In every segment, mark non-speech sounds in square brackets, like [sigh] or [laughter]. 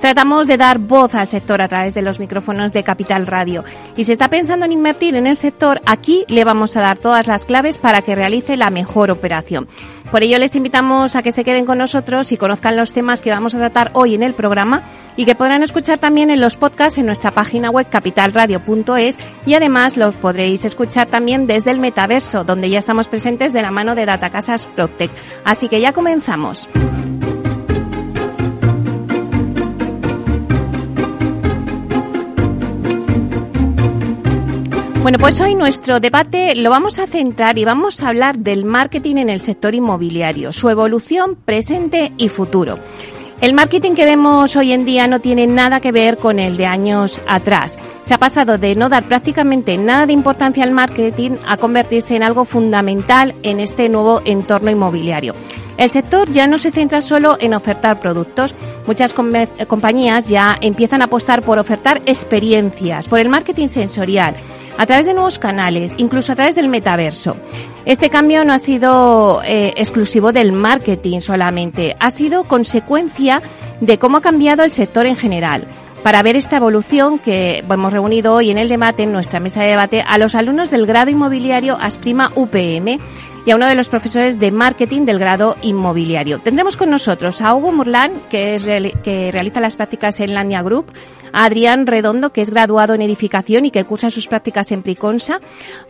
Tratamos de dar voz al sector a través de los micrófonos de Capital Radio. Y si está pensando en invertir en el sector, aquí le vamos a dar todas las claves para que realice la mejor operación. Por ello les invitamos a que se queden con nosotros y conozcan los temas que vamos a tratar hoy en el programa y que podrán escuchar también en los podcasts en nuestra página web capitalradio.es y además los podréis escuchar también desde el metaverso, donde ya estamos presentes de la mano de Datacasas Protec. Así que ya comenzamos. Bueno, pues hoy nuestro debate lo vamos a centrar y vamos a hablar del marketing en el sector inmobiliario, su evolución, presente y futuro. El marketing que vemos hoy en día no tiene nada que ver con el de años atrás. Se ha pasado de no dar prácticamente nada de importancia al marketing a convertirse en algo fundamental en este nuevo entorno inmobiliario. El sector ya no se centra solo en ofertar productos. Muchas compañías ya empiezan a apostar por ofertar experiencias, por el marketing sensorial, a través de nuevos canales, incluso a través del metaverso. Este cambio no ha sido eh, exclusivo del marketing solamente, ha sido consecuencia de cómo ha cambiado el sector en general. Para ver esta evolución que hemos reunido hoy en el debate, en nuestra mesa de debate, a los alumnos del grado inmobiliario Asprima UPM y a uno de los profesores de marketing del grado inmobiliario. Tendremos con nosotros a Hugo Murlán, que, es, que realiza las prácticas en Lania Group, a Adrián Redondo, que es graduado en edificación y que cursa sus prácticas en Priconsa,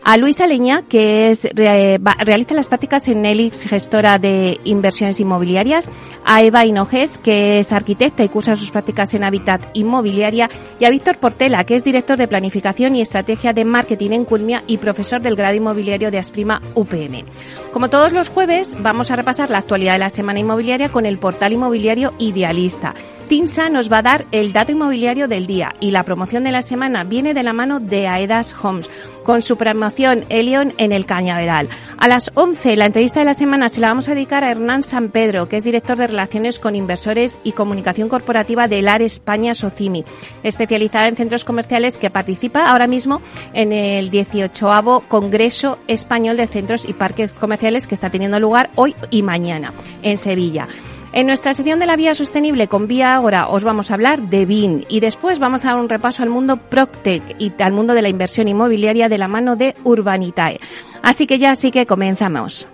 a Luisa Leña, que es, realiza las prácticas en Elix, gestora de inversiones inmobiliarias, a Eva Hinojes, que es arquitecta y cursa sus prácticas en Habitat Inmobiliaria, y a Víctor Portela, que es director de planificación y estrategia de marketing en Culmia y profesor del grado inmobiliario de Asprima UPM. Como todos los jueves, vamos a repasar la actualidad de la semana inmobiliaria con el portal inmobiliario Idealista. Tinsa nos va a dar el dato inmobiliario del día y la promoción de la semana viene de la mano de Aedas Homes con su promoción Elion en el Cañaveral. A las 11 la entrevista de la semana se la vamos a dedicar a Hernán San Pedro, que es director de Relaciones con Inversores y Comunicación Corporativa del AR España Socimi, especializada en centros comerciales que participa ahora mismo en el 18 Congreso Español de Centros y Parques Comerciales que está teniendo lugar hoy y mañana en Sevilla. En nuestra sección de la vía sostenible con Vía Ahora os vamos a hablar de BIN y después vamos a dar un repaso al mundo Proctec y al mundo de la inversión inmobiliaria de la mano de Urbanitae. Así que ya sí que comenzamos.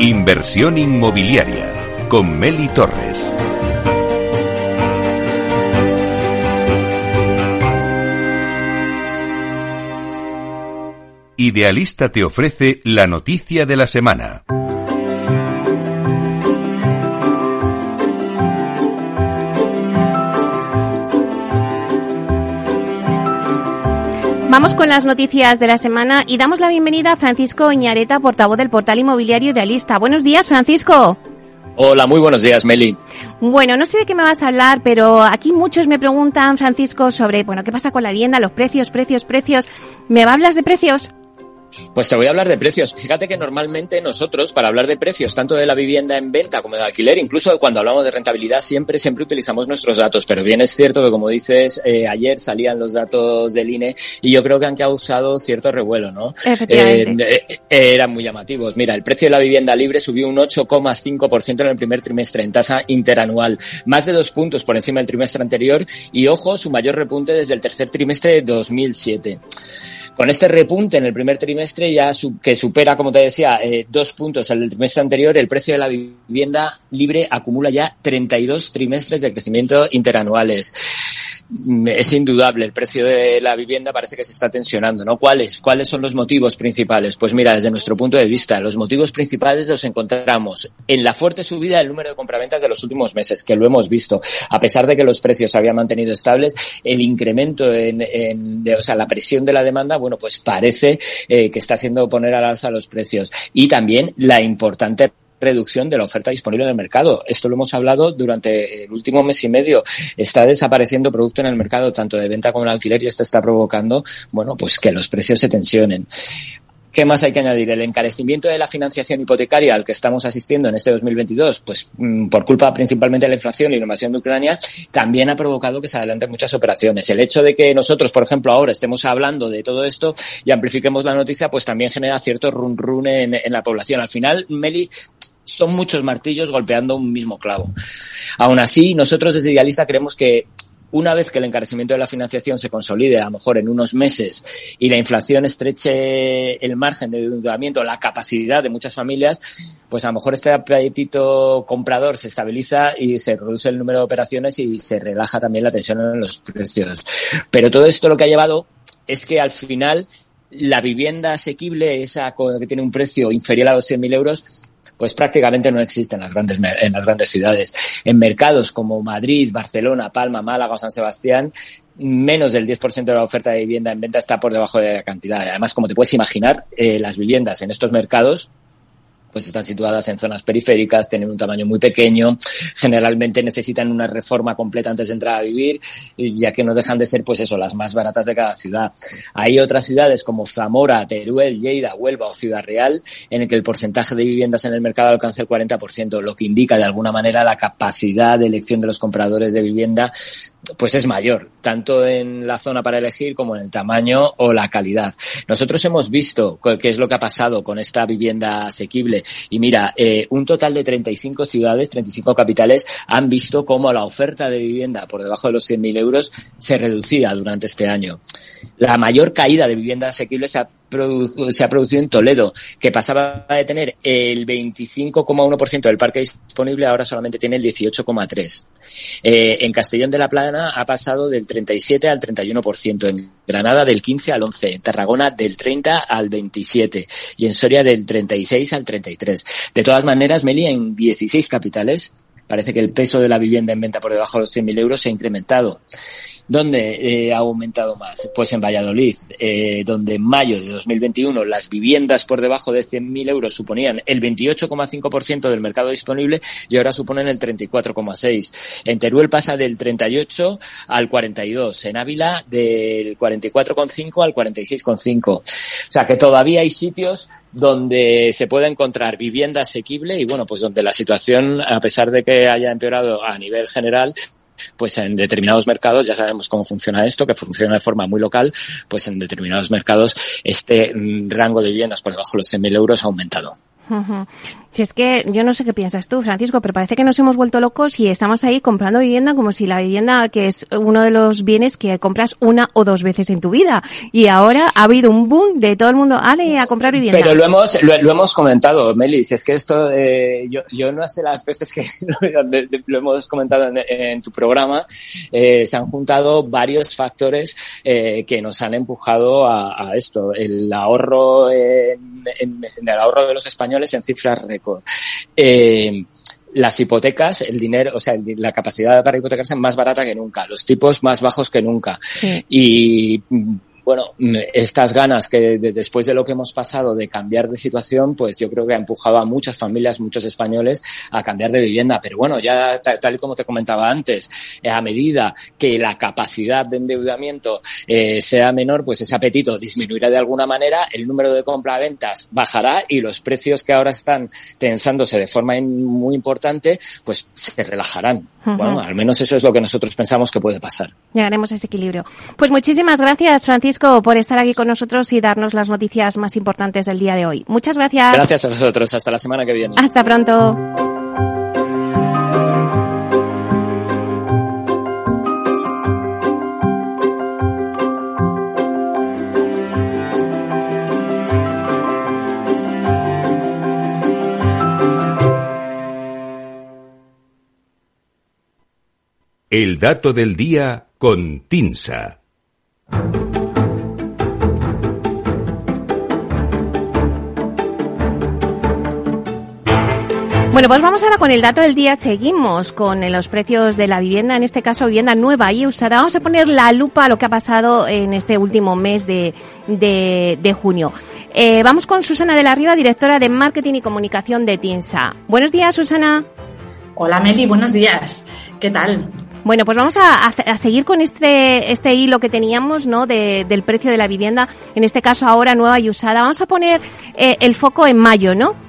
Inversión inmobiliaria con Meli Torres. Idealista te ofrece la noticia de la semana. Vamos con las noticias de la semana y damos la bienvenida a Francisco Oñareta, portavoz del portal inmobiliario Idealista. Buenos días, Francisco. Hola, muy buenos días, Meli. Bueno, no sé de qué me vas a hablar, pero aquí muchos me preguntan, Francisco, sobre, bueno, qué pasa con la vivienda, los precios, precios, precios. ¿Me hablas de precios? Pues te voy a hablar de precios. Fíjate que normalmente nosotros, para hablar de precios, tanto de la vivienda en venta como de alquiler, incluso cuando hablamos de rentabilidad, siempre, siempre utilizamos nuestros datos. Pero bien es cierto que, como dices, eh, ayer salían los datos del INE y yo creo que han causado cierto revuelo, ¿no? Efectivamente. Eh, eh, eran muy llamativos. Mira, el precio de la vivienda libre subió un 8,5% en el primer trimestre en tasa interanual, más de dos puntos por encima del trimestre anterior y, ojo, su mayor repunte desde el tercer trimestre de 2007. Con este repunte en el primer trimestre, ya que supera, como te decía, eh, dos puntos al trimestre anterior, el precio de la vivienda libre acumula ya 32 trimestres de crecimiento interanuales. Es indudable, el precio de la vivienda parece que se está tensionando, ¿no? ¿Cuáles? ¿Cuáles son los motivos principales? Pues mira, desde nuestro punto de vista, los motivos principales los encontramos en la fuerte subida del número de compraventas de los últimos meses, que lo hemos visto. A pesar de que los precios se habían mantenido estables, el incremento en, en de, o sea, la presión de la demanda, bueno, pues parece eh, que está haciendo poner al alza los precios. Y también la importante reducción de la oferta disponible en el mercado. Esto lo hemos hablado durante el último mes y medio. Está desapareciendo producto en el mercado, tanto de venta como de alquiler, y esto está provocando, bueno, pues que los precios se tensionen. ¿Qué más hay que añadir? El encarecimiento de la financiación hipotecaria al que estamos asistiendo en este 2022, pues mm, por culpa principalmente de la inflación y la invasión de Ucrania, también ha provocado que se adelanten muchas operaciones. El hecho de que nosotros, por ejemplo, ahora estemos hablando de todo esto y amplifiquemos la noticia, pues también genera cierto run run en, en la población. Al final, Meli, son muchos martillos golpeando un mismo clavo. Aún así, nosotros desde Idealista creemos que una vez que el encarecimiento de la financiación se consolide, a lo mejor en unos meses, y la inflación estreche el margen de endeudamiento, la capacidad de muchas familias, pues a lo mejor este apetito comprador se estabiliza y se reduce el número de operaciones y se relaja también la tensión en los precios. Pero todo esto lo que ha llevado es que al final la vivienda asequible, esa que tiene un precio inferior a los 100.000 euros, pues prácticamente no existe en las grandes, en las grandes ciudades. En mercados como Madrid, Barcelona, Palma, Málaga o San Sebastián, menos del 10% de la oferta de vivienda en venta está por debajo de la cantidad. Además, como te puedes imaginar, eh, las viviendas en estos mercados pues están situadas en zonas periféricas, tienen un tamaño muy pequeño, generalmente necesitan una reforma completa antes de entrar a vivir, ya que no dejan de ser, pues eso, las más baratas de cada ciudad. Hay otras ciudades como Zamora, Teruel, Lleida, Huelva o Ciudad Real, en el que el porcentaje de viviendas en el mercado alcanza el 40%, lo que indica de alguna manera la capacidad de elección de los compradores de vivienda, pues es mayor, tanto en la zona para elegir como en el tamaño o la calidad. Nosotros hemos visto qué es lo que ha pasado con esta vivienda asequible y mira, eh, un total de 35 ciudades, 35 capitales han visto cómo la oferta de vivienda por debajo de los 100.000 euros se reducía durante este año. La mayor caída de vivienda asequible se ha se ha producido en Toledo, que pasaba de tener el 25,1% del parque disponible, ahora solamente tiene el 18,3%. Eh, en Castellón de la Plana ha pasado del 37 al 31%, en Granada del 15 al 11, en Tarragona del 30 al 27 y en Soria del 36 al 33. De todas maneras, Meli, en 16 capitales parece que el peso de la vivienda en venta por debajo de los 100.000 euros se ha incrementado. ¿Dónde eh, ha aumentado más? Pues en Valladolid, eh, donde en mayo de 2021 las viviendas por debajo de 100.000 euros suponían el 28,5% del mercado disponible y ahora suponen el 34,6%. En Teruel pasa del 38 al 42. En Ávila del 44,5 al 46,5. O sea que todavía hay sitios donde se puede encontrar vivienda asequible y bueno, pues donde la situación, a pesar de que haya empeorado a nivel general, pues en determinados mercados, ya sabemos cómo funciona esto, que funciona de forma muy local, pues en determinados mercados este mm, rango de viviendas por debajo de los 100.000 euros ha aumentado. Si es que yo no sé qué piensas tú, Francisco, pero parece que nos hemos vuelto locos y estamos ahí comprando vivienda como si la vivienda, que es uno de los bienes que compras una o dos veces en tu vida. Y ahora ha habido un boom de todo el mundo, ale, a comprar vivienda. Pero lo hemos, lo, hemos comentado, Melis, es que esto, eh, yo, yo no hace las veces que [laughs] lo, hemos comentado en, tu programa, eh, se han juntado varios factores eh, que nos han empujado a, a esto. El ahorro en, en, en el ahorro de los españoles en cifras. Eh, las hipotecas, el dinero, o sea, la capacidad para hipotecarse es más barata que nunca, los tipos más bajos que nunca. Sí. Y bueno, estas ganas que después de lo que hemos pasado de cambiar de situación, pues yo creo que ha empujado a muchas familias, muchos españoles a cambiar de vivienda. Pero bueno, ya tal, y como te comentaba antes, eh, a medida que la capacidad de endeudamiento eh, sea menor, pues ese apetito disminuirá de alguna manera, el número de compra-ventas bajará y los precios que ahora están tensándose de forma muy importante, pues se relajarán. Bueno, al menos eso es lo que nosotros pensamos que puede pasar. Llegaremos a ese equilibrio. Pues muchísimas gracias, Francisco por estar aquí con nosotros y darnos las noticias más importantes del día de hoy. Muchas gracias. Gracias a vosotros. Hasta la semana que viene. Hasta pronto. El dato del día con Tinsa. Bueno, pues vamos ahora con el dato del día. Seguimos con los precios de la vivienda, en este caso vivienda nueva y usada. Vamos a poner la lupa a lo que ha pasado en este último mes de, de, junio. Eh, vamos con Susana de la Riva, directora de Marketing y Comunicación de TINSA. Buenos días, Susana. Hola, Meli, buenos días. ¿Qué tal? Bueno, pues vamos a, seguir con este, este hilo que teníamos, ¿no? del precio de la vivienda, en este caso ahora nueva y usada. Vamos a poner eh, el foco en mayo, ¿no?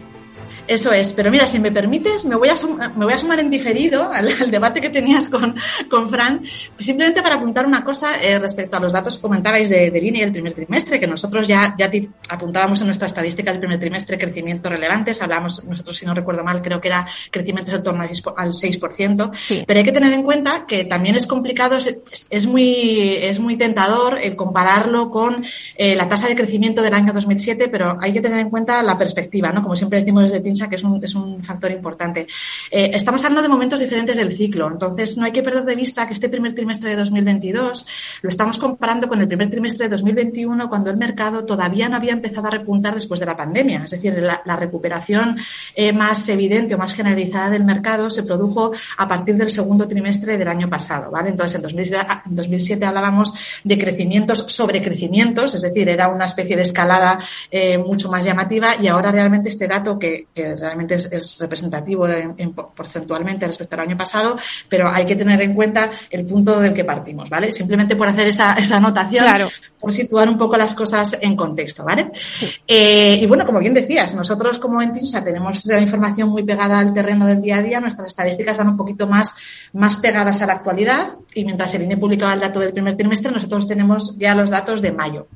Eso es, pero mira, si me permites, me voy a, me voy a sumar en diferido [laughs] al, debate que tenías con, con Fran, pues simplemente para apuntar una cosa eh, respecto a los datos que comentabais de, de línea del primer trimestre, que nosotros ya, ya apuntábamos en nuestra estadística del primer trimestre crecimientos relevantes, hablamos, nosotros si no recuerdo mal, creo que era crecimientos en torno al 6%, pero hay que tener en cuenta que también es complicado, es, es muy, es muy tentador el compararlo con eh, la tasa de crecimiento del año 2007, pero hay que tener en cuenta la perspectiva, ¿no? Como siempre decimos desde que es un, es un factor importante. Eh, estamos hablando de momentos diferentes del ciclo, entonces no hay que perder de vista que este primer trimestre de 2022 lo estamos comparando con el primer trimestre de 2021 cuando el mercado todavía no había empezado a repuntar después de la pandemia. Es decir, la, recuperación eh, más evidente o más generalizada del mercado se produjo a partir del segundo trimestre del año pasado. ¿vale? Entonces, en 2007, en 2007 hablábamos de crecimientos sobre crecimientos, es decir, era una especie de escalada eh, mucho más llamativa y ahora realmente este dato que, que realmente es, representativo porcentualmente respecto al año pasado, pero hay que tener en cuenta el punto del que partimos, ¿vale? Simplemente por hacer esa, esa anotación, por situar un poco las cosas en contexto, ¿vale? Eh, y bueno, como bien decías, nosotros como en TINSA tenemos la información muy pegada al terreno del día a día, nuestras estadísticas van un poquito más, más pegadas a la actualidad y mientras el INE publicaba el dato del primer trimestre, nosotros tenemos ya los datos de mayo.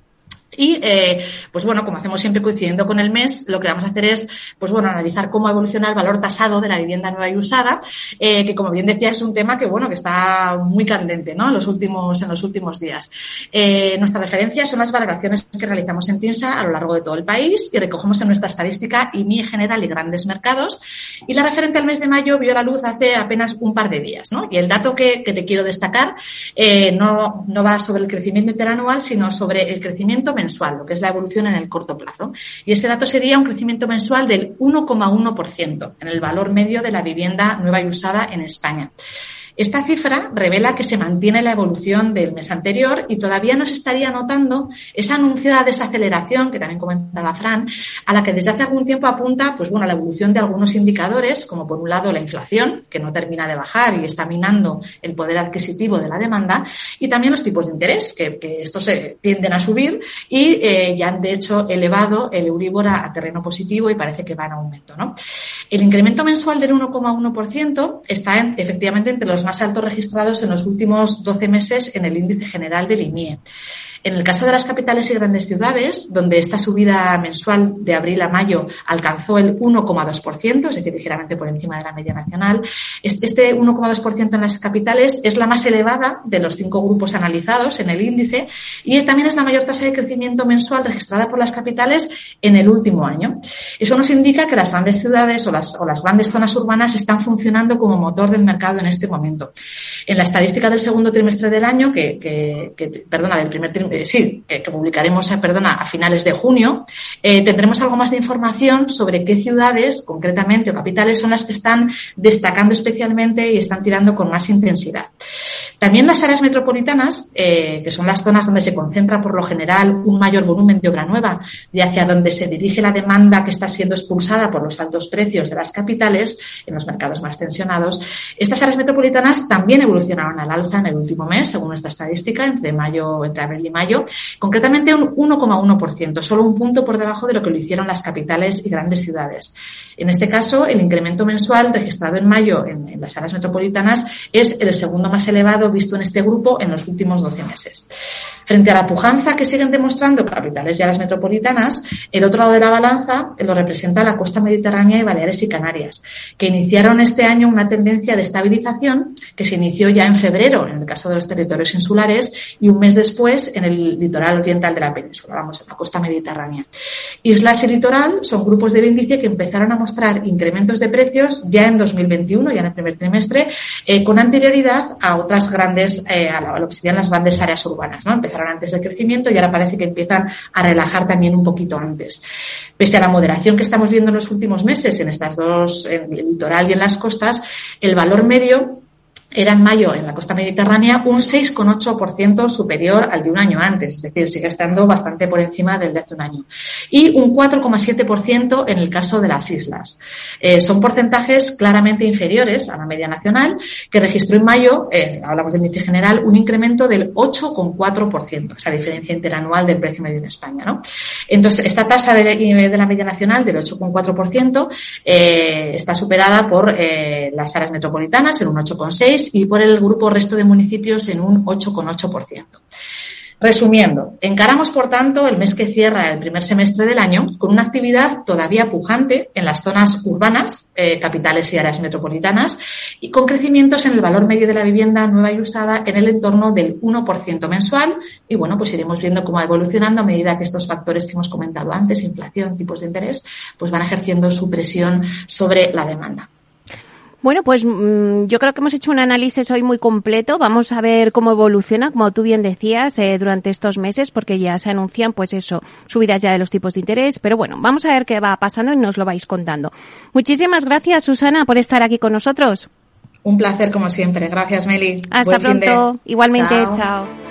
Y, eh, pues bueno, como hacemos siempre coincidiendo con el mes, lo que vamos a hacer es, pues bueno, analizar cómo evoluciona el valor tasado de la vivienda nueva y usada, eh, que como bien decía es un tema que, bueno, que está muy candente, ¿no? En los últimos, en los últimos días. Eh, nuestra referencia son las valoraciones que realizamos en TINSA a lo largo de todo el país y recogemos en nuestra estadística IMI general y grandes mercados. Y la referente al mes de mayo vio la luz hace apenas un par de días, ¿no? Y el dato que, que te quiero destacar eh, no, no va sobre el crecimiento interanual, sino sobre el crecimiento mensual, lo que es la evolución en el corto plazo. Y ese dato sería un crecimiento mensual del 1,1% en el valor medio de la vivienda nueva y usada en España. Esta cifra revela que se mantiene la evolución del mes anterior y todavía no se estaría notando esa anunciada desaceleración que también comentaba Fran, a la que desde hace algún tiempo apunta pues bueno, la evolución de algunos indicadores, como por un lado la inflación, que no termina de bajar y está minando el poder adquisitivo de la demanda, y también los tipos de interés, que, estos tienden a subir y eh, ya han de hecho elevado el Euribor a, terreno positivo y parece que va en aumento. ¿no? El incremento mensual del 1,1% está en, efectivamente entre más altos registrados en los últimos 12 meses en el índice general del IMIE. En el caso de las capitales y grandes ciudades, donde esta subida mensual de abril a mayo alcanzó el 1,2%, es decir, ligeramente por encima de la media nacional, este 1,2% en las capitales es la más elevada de los cinco grupos analizados en el índice y también es la mayor tasa de crecimiento mensual registrada por las capitales en el último año. Eso nos indica que las grandes ciudades o las, grandes zonas urbanas están funcionando como motor del mercado en este momento. En la estadística del segundo trimestre del año, que, que perdona, del primer trimestre, eh, sí, que, publicaremos, eh, perdona, a finales de junio, eh, tendremos algo más de información sobre qué ciudades, concretamente, o capitales, son las que están destacando especialmente y están tirando con más intensidad. También las áreas metropolitanas, que son las zonas donde se concentra por lo general un mayor volumen de obra nueva y hacia donde se dirige la demanda que está siendo expulsada por los altos precios de las capitales en los mercados más tensionados, estas áreas metropolitanas también evolucionaron al alza en el último mes, según esta estadística, entre mayo, entre abril y mayo concretamente un 1,1%, solo un punto por debajo de lo que lo hicieron las capitales y grandes ciudades. En este caso, el incremento mensual registrado en mayo en, las áreas metropolitanas es el segundo más elevado visto en este grupo en los últimos 12 meses. Frente a la pujanza que siguen demostrando capitales y áreas metropolitanas, el otro lado de la balanza lo representa la costa mediterránea y Baleares y Canarias, que iniciaron este año una tendencia de estabilización que se inició ya en febrero en el caso de los territorios insulares y un mes después en el litoral oriental de la península, vamos, en la costa mediterránea. Islas y litoral son grupos del índice que empezaron a mostrar incrementos de precios ya en 2021, ya en el primer trimestre, eh, con anterioridad a otras grandes, eh, a, lo que serían las grandes áreas urbanas, ¿no? Empezaron antes del crecimiento y ahora parece que empiezan a relajar también un poquito antes. Pese a la moderación que estamos viendo en los últimos meses en estas dos, en el litoral y en las costas, el valor medio era en mayo en la costa mediterránea un 6,8% superior al de un año antes, es decir, sigue estando bastante por encima del de hace un año. Y un 4,7% en el caso de las islas. Eh, son porcentajes claramente inferiores a la media nacional, que registró en mayo, hablamos del índice general, un incremento del 8,4%, esa diferencia interanual del precio medio en España. Entonces, esta tasa de, de la media nacional del 8,4% eh, está superada por eh, las áreas metropolitanas en un 8,6% y por el grupo resto de municipios en un 8,8%. Resumiendo, encaramos, por tanto, el mes que cierra el primer semestre del año con una actividad todavía pujante en las zonas urbanas, eh, capitales y áreas metropolitanas, y con crecimientos en el valor medio de la vivienda nueva y usada en el entorno del 1% mensual. Y bueno, pues iremos viendo cómo va evolucionando a medida que estos factores que hemos comentado antes, inflación, tipos de interés, pues van ejerciendo su presión sobre la demanda. Bueno, pues mm, yo creo que hemos hecho un análisis hoy muy completo. Vamos a ver cómo evoluciona, como tú bien decías, eh, durante estos meses, porque ya se anuncian, pues eso, subidas ya de los tipos de interés. Pero bueno, vamos a ver qué va pasando y nos lo vais contando. Muchísimas gracias, Susana, por estar aquí con nosotros. Un placer, como siempre. Gracias, Meli. Hasta pronto. Igualmente, chao.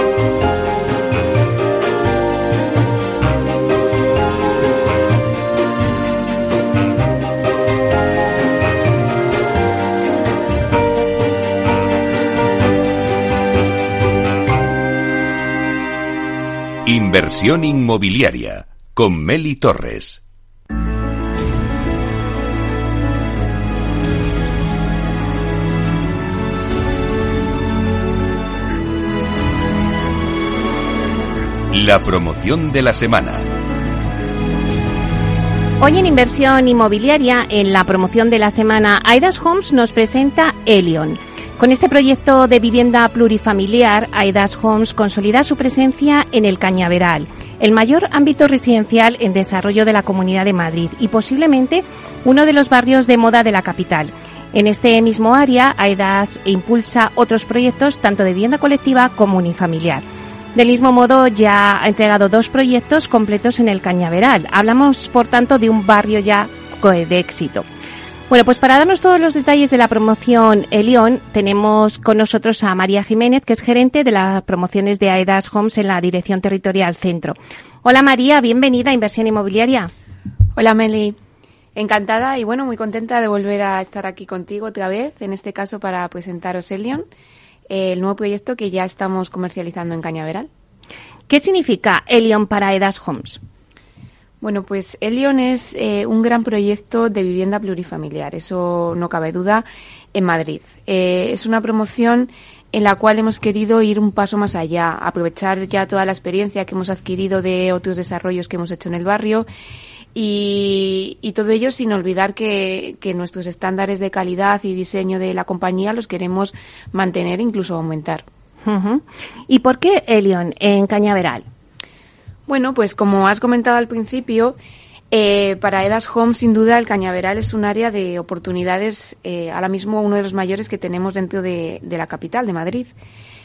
Inversión inmobiliaria con Meli Torres. La promoción de la semana. Hoy en Inversión Inmobiliaria, en la promoción de la semana, Aidas Homes nos presenta Elion con este proyecto de vivienda plurifamiliar, Aidas Homes consolida su presencia en el Cañaveral, el mayor ámbito residencial en desarrollo de la Comunidad de Madrid y posiblemente uno de los barrios de moda de la capital. En este mismo área, Aidas impulsa otros proyectos tanto de vivienda colectiva como unifamiliar. Del mismo modo, ya ha entregado dos proyectos completos en el Cañaveral. Hablamos, por tanto, de un barrio ya de éxito. Bueno, pues para darnos todos los detalles de la promoción Elión, tenemos con nosotros a María Jiménez, que es gerente de las promociones de AEDAS Homes en la Dirección Territorial Centro. Hola María, bienvenida a Inversión Inmobiliaria. Hola Meli, encantada y bueno, muy contenta de volver a estar aquí contigo otra vez, en este caso para presentaros Elion, el nuevo proyecto que ya estamos comercializando en Cañaveral. ¿Qué significa Elion para AEDAS Homes? Bueno, pues Elion es eh, un gran proyecto de vivienda plurifamiliar, eso no cabe duda, en Madrid. Eh, es una promoción en la cual hemos querido ir un paso más allá, aprovechar ya toda la experiencia que hemos adquirido de otros desarrollos que hemos hecho en el barrio y, todo ello sin olvidar que, que, nuestros estándares de calidad y diseño de la compañía los queremos mantener e incluso aumentar. ¿Y por qué Elion en Cañaveral? Bueno, pues como has comentado al principio, eh, para Edas Home, sin duda, el Cañaveral es un área de oportunidades, eh, ahora mismo uno de los mayores que tenemos dentro de, la capital, de Madrid.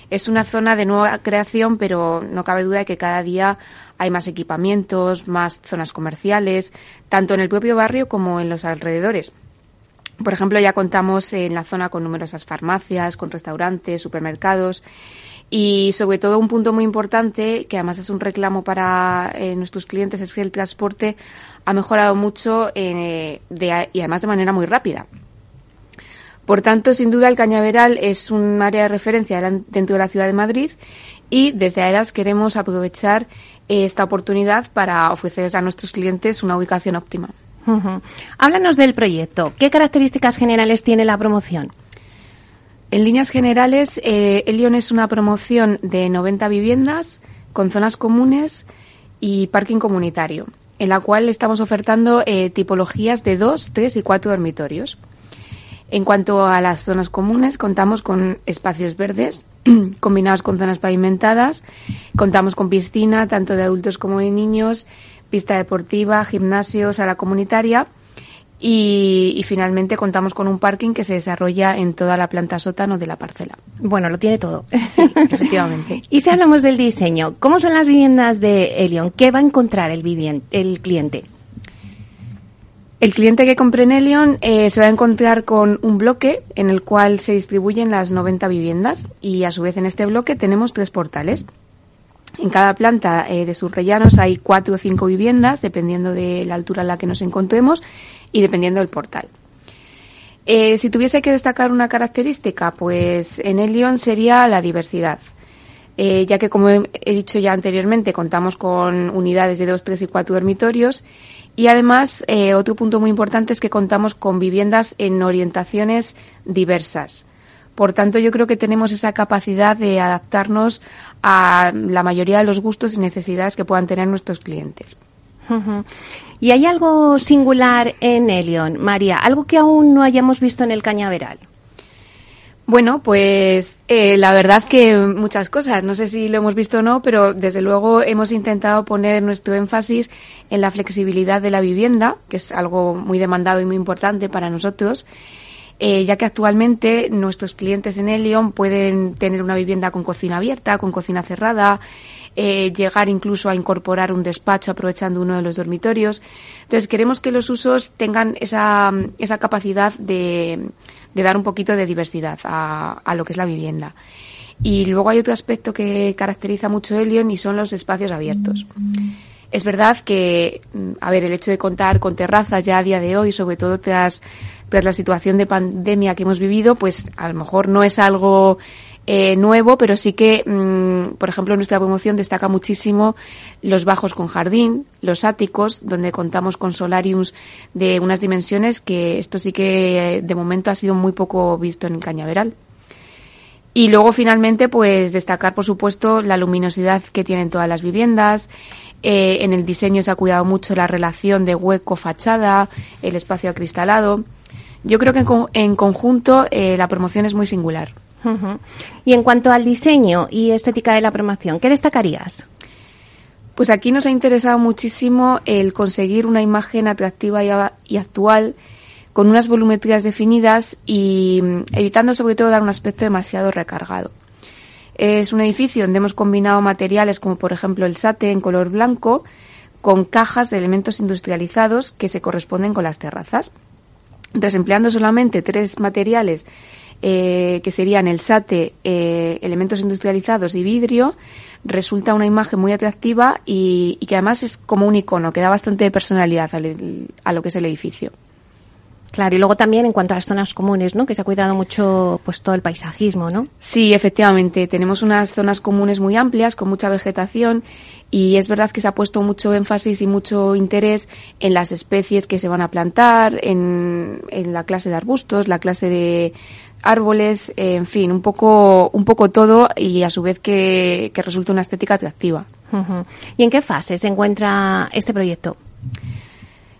Es una zona de nueva creación, pero no cabe duda de que cada día hay más equipamientos, más zonas comerciales, tanto en el propio barrio como en los alrededores. Por ejemplo, ya contamos en la zona con numerosas farmacias, con restaurantes, supermercados y sobre todo un punto muy importante, que además es un reclamo para eh, nuestros clientes, es que el transporte ha mejorado mucho eh, y además de manera muy rápida. Por tanto, sin duda, el Cañaveral es un área de referencia dentro de la ciudad de Madrid y desde AEDAS queremos aprovechar esta oportunidad para ofrecer a nuestros clientes una ubicación óptima. Háblanos del proyecto. ¿Qué características generales tiene la promoción? En líneas generales, eh, Elion es una promoción de 90 viviendas con zonas comunes y parking comunitario, en la cual estamos ofertando eh, tipologías de dos, tres y cuatro dormitorios. En cuanto a las zonas comunes, contamos con espacios verdes [clears throat] combinados con zonas pavimentadas. Contamos con piscina, tanto de adultos como de niños, pista deportiva, gimnasio, sala comunitaria. Y, finalmente contamos con un parking que se desarrolla en toda la planta sótano de la parcela. Bueno, lo tiene todo. Sí, efectivamente. [laughs] y si hablamos del diseño, ¿cómo son las viviendas de Elion? ¿Qué va a encontrar el, el cliente? El cliente que compre en Elion eh, se va a encontrar con un bloque en el cual se distribuyen las 90 viviendas y a su vez en este bloque tenemos tres portales. En cada planta eh, de sus rellanos hay cuatro o cinco viviendas, dependiendo de la altura en la que nos encontremos y dependiendo del portal. Eh, si tuviese que destacar una característica, pues en Elion sería la diversidad. ya que, como he dicho ya anteriormente, contamos con unidades de dos, tres y cuatro dormitorios y además, eh, otro punto muy importante es que contamos con viviendas en orientaciones diversas. Por tanto, yo creo que tenemos esa capacidad de adaptarnos a la mayoría de los gustos y necesidades que puedan tener nuestros clientes. ¿Y hay algo singular en Elion, María? ¿Algo que aún no hayamos visto en el cañaveral? Bueno, pues eh, la verdad que muchas cosas. No sé si lo hemos visto o no, pero desde luego hemos intentado poner nuestro énfasis en la flexibilidad de la vivienda, que es algo muy demandado y muy importante para nosotros. Eh, ya que actualmente nuestros clientes en Elion pueden tener una vivienda con cocina abierta, con cocina cerrada, eh, llegar incluso a incorporar un despacho aprovechando uno de los dormitorios. Entonces queremos que los usos tengan esa, esa capacidad de, de dar un poquito de diversidad a, a, lo que es la vivienda. Y luego hay otro aspecto que caracteriza mucho Elion y son los espacios abiertos. Es verdad que, a ver, el hecho de contar con terrazas ya a día de hoy, sobre todo tras, tras la situación de pandemia que hemos vivido, pues a lo mejor no es algo eh, nuevo, pero sí que, mm, por ejemplo, nuestra promoción destaca muchísimo los bajos con jardín, los áticos, donde contamos con solariums de unas dimensiones que esto sí que eh, de momento ha sido muy poco visto en Cañaveral. Y luego finalmente, pues destacar, por supuesto, la luminosidad que tienen todas las viviendas. Eh, en el diseño se ha cuidado mucho la relación de hueco-fachada, el espacio acristalado. Yo creo que en, conjunto la promoción es muy singular. Y en cuanto al diseño y estética de la promoción, ¿qué destacarías? Pues aquí nos ha interesado muchísimo el conseguir una imagen atractiva y, actual con unas volumetrías definidas y mm, evitando sobre todo dar un aspecto demasiado recargado. Es un edificio donde hemos combinado materiales como por ejemplo el sate en color blanco con cajas de elementos industrializados que se corresponden con las terrazas. Entonces, empleando solamente tres materiales eh, que serían el SATE, eh, elementos industrializados y vidrio, resulta una imagen muy atractiva y, que además es como un icono, que da bastante personalidad a lo que es el edificio. Claro, y luego también en cuanto a las zonas comunes, ¿no? Que se ha cuidado mucho pues todo el paisajismo, ¿no? Sí, efectivamente. Tenemos unas zonas comunes muy amplias, con mucha vegetación, y es verdad que se ha puesto mucho énfasis y mucho interés en las especies que se van a plantar, en, en la clase de arbustos, la clase de árboles, en fin, un poco, un poco todo y a su vez que, que resulte una estética atractiva. ¿Y en qué fase se encuentra este proyecto?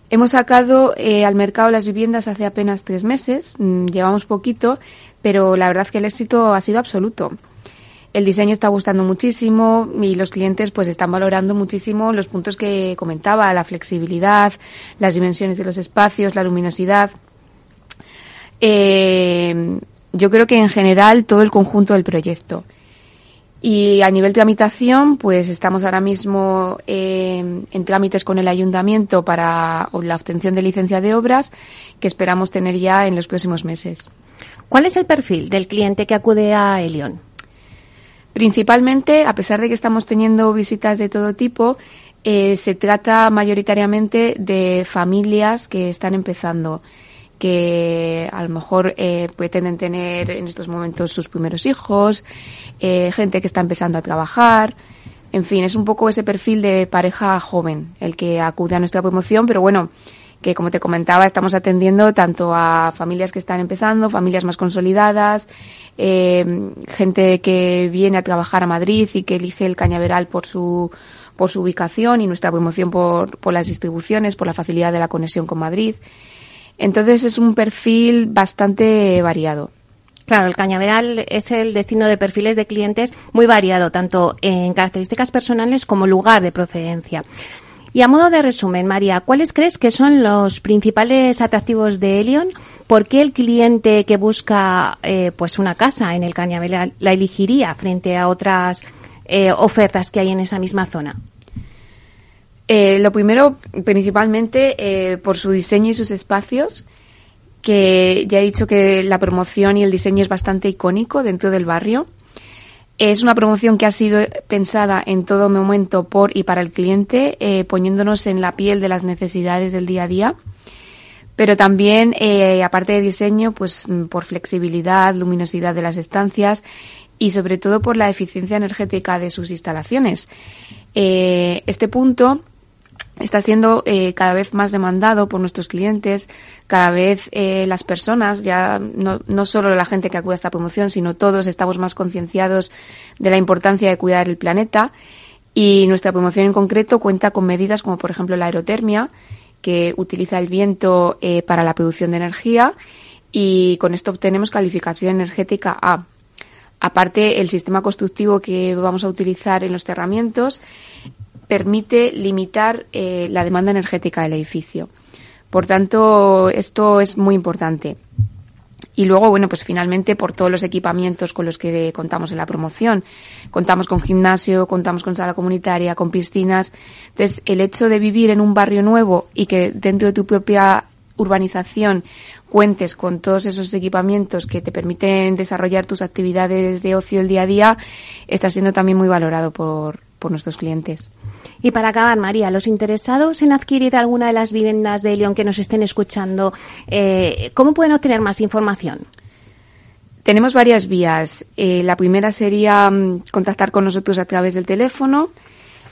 Hemos sacado eh, al mercado las viviendas hace apenas tres meses, mm, llevamos poquito, pero la verdad es que el éxito ha sido absoluto. El diseño está gustando muchísimo y los clientes pues están valorando muchísimo los puntos que comentaba, la flexibilidad, las dimensiones de los espacios, la luminosidad. Eh, yo creo que en general todo el conjunto del proyecto. Y a nivel de tramitación, pues estamos ahora mismo eh, en trámites con el ayuntamiento para la obtención de licencia de obras que esperamos tener ya en los próximos meses. ¿Cuál es el perfil del cliente que acude a Elion? Principalmente, a pesar de que estamos teniendo visitas de todo tipo, eh, se trata mayoritariamente de familias que están empezando, que a lo mejor eh, pretenden tener en estos momentos sus primeros hijos, eh, gente que está empezando a trabajar. En fin, es un poco ese perfil de pareja joven el que acude a nuestra promoción, pero bueno, que como te comentaba, estamos atendiendo tanto a familias que están empezando, familias más consolidadas, eh, gente que viene a trabajar a Madrid y que elige el cañaveral por su por su ubicación y nuestra promoción por, por las distribuciones, por la facilidad de la conexión con Madrid. Entonces es un perfil bastante variado. Claro, el cañaveral es el destino de perfiles de clientes muy variado, tanto en características personales como lugar de procedencia. Y a modo de resumen, María, ¿cuáles crees que son los principales atractivos de Elion? ¿Por qué el cliente que busca eh, pues una casa en el Cañaveral la elegiría frente a otras eh, ofertas que hay en esa misma zona? Eh, lo primero, principalmente, por su diseño y sus espacios, que ya he dicho que la promoción y el diseño es bastante icónico dentro del barrio. Es una promoción que ha sido pensada en todo momento por y para el cliente, eh, poniéndonos en la piel de las necesidades del día a día. Pero también, eh, aparte de diseño, pues mm, por flexibilidad, luminosidad de las estancias y sobre todo por la eficiencia energética de sus instalaciones. Eh, este punto está siendo eh, cada vez más demandado por nuestros clientes, cada vez eh, las personas, ya no, no solo la gente que acude a esta promoción, sino todos estamos más concienciados de la importancia de cuidar el planeta y nuestra promoción en concreto cuenta con medidas como por ejemplo la aerotermia, que utiliza el viento eh, para la producción de energía y con esto obtenemos calificación energética A. Aparte, el sistema constructivo que vamos a utilizar en los cerramientos permite limitar eh, la demanda energética del edificio. Por tanto, esto es muy importante. Y luego, bueno, pues finalmente por todos los equipamientos con los que contamos en la promoción. Contamos con gimnasio, contamos con sala comunitaria, con piscinas. Entonces, el hecho de vivir en un barrio nuevo y que dentro de tu propia urbanización cuentes con todos esos equipamientos que te permiten desarrollar tus actividades de ocio el día a día, está siendo también muy valorado por, por nuestros clientes. Y para acabar, María, los interesados en adquirir alguna de las viviendas de León que nos estén escuchando, eh, ¿cómo pueden obtener más información? Tenemos varias vías. Eh, la primera sería mm, contactar con nosotros a través del teléfono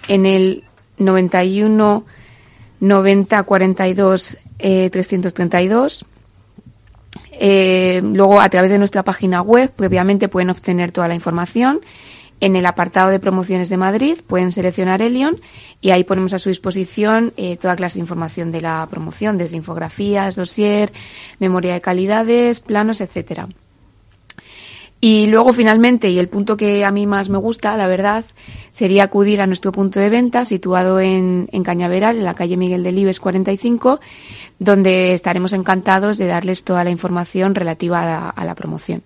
en el 91 90 42 eh, 332. Eh, luego, a través de nuestra página web, previamente pueden obtener toda la información en el apartado de promociones de Madrid pueden seleccionar Elion y ahí ponemos a su disposición eh, toda clase de información de la promoción, desde infografías, dossier, memoria de calidades, planos, etcétera. Y luego, finalmente, y el punto que a mí más me gusta, la verdad, sería acudir a nuestro punto de venta situado en, Cañaveral, en la calle Miguel de Libes 45, donde estaremos encantados de darles toda la información relativa a la promoción.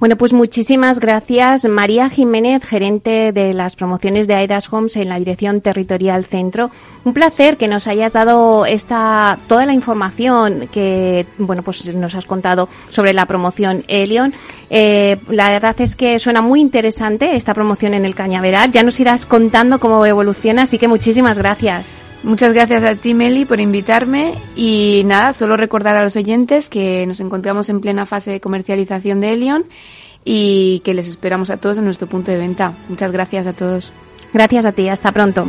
Bueno, pues muchísimas gracias. María Jiménez, gerente de las promociones de Aidas Homes en la Dirección Territorial Centro. Un placer que nos hayas dado esta, toda la información que, bueno, pues nos has contado sobre la promoción Elion. Eh, la verdad es que suena muy interesante esta promoción en el Cañaveral. Ya nos irás contando cómo evoluciona, así que muchísimas gracias. Muchas gracias a ti, Meli, por invitarme. Y nada, solo recordar a los oyentes que nos encontramos en plena fase de comercialización de Elion y que les esperamos a todos en nuestro punto de venta. Muchas gracias a todos. Gracias a ti, hasta pronto.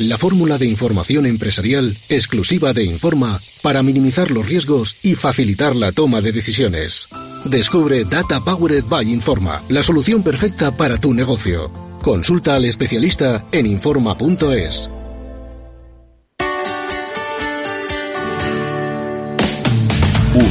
la fórmula de información empresarial exclusiva de Informa para minimizar los riesgos y facilitar la toma de decisiones. Descubre Data Powered by Informa, la solución perfecta para tu negocio. Consulta al especialista en Informa.es.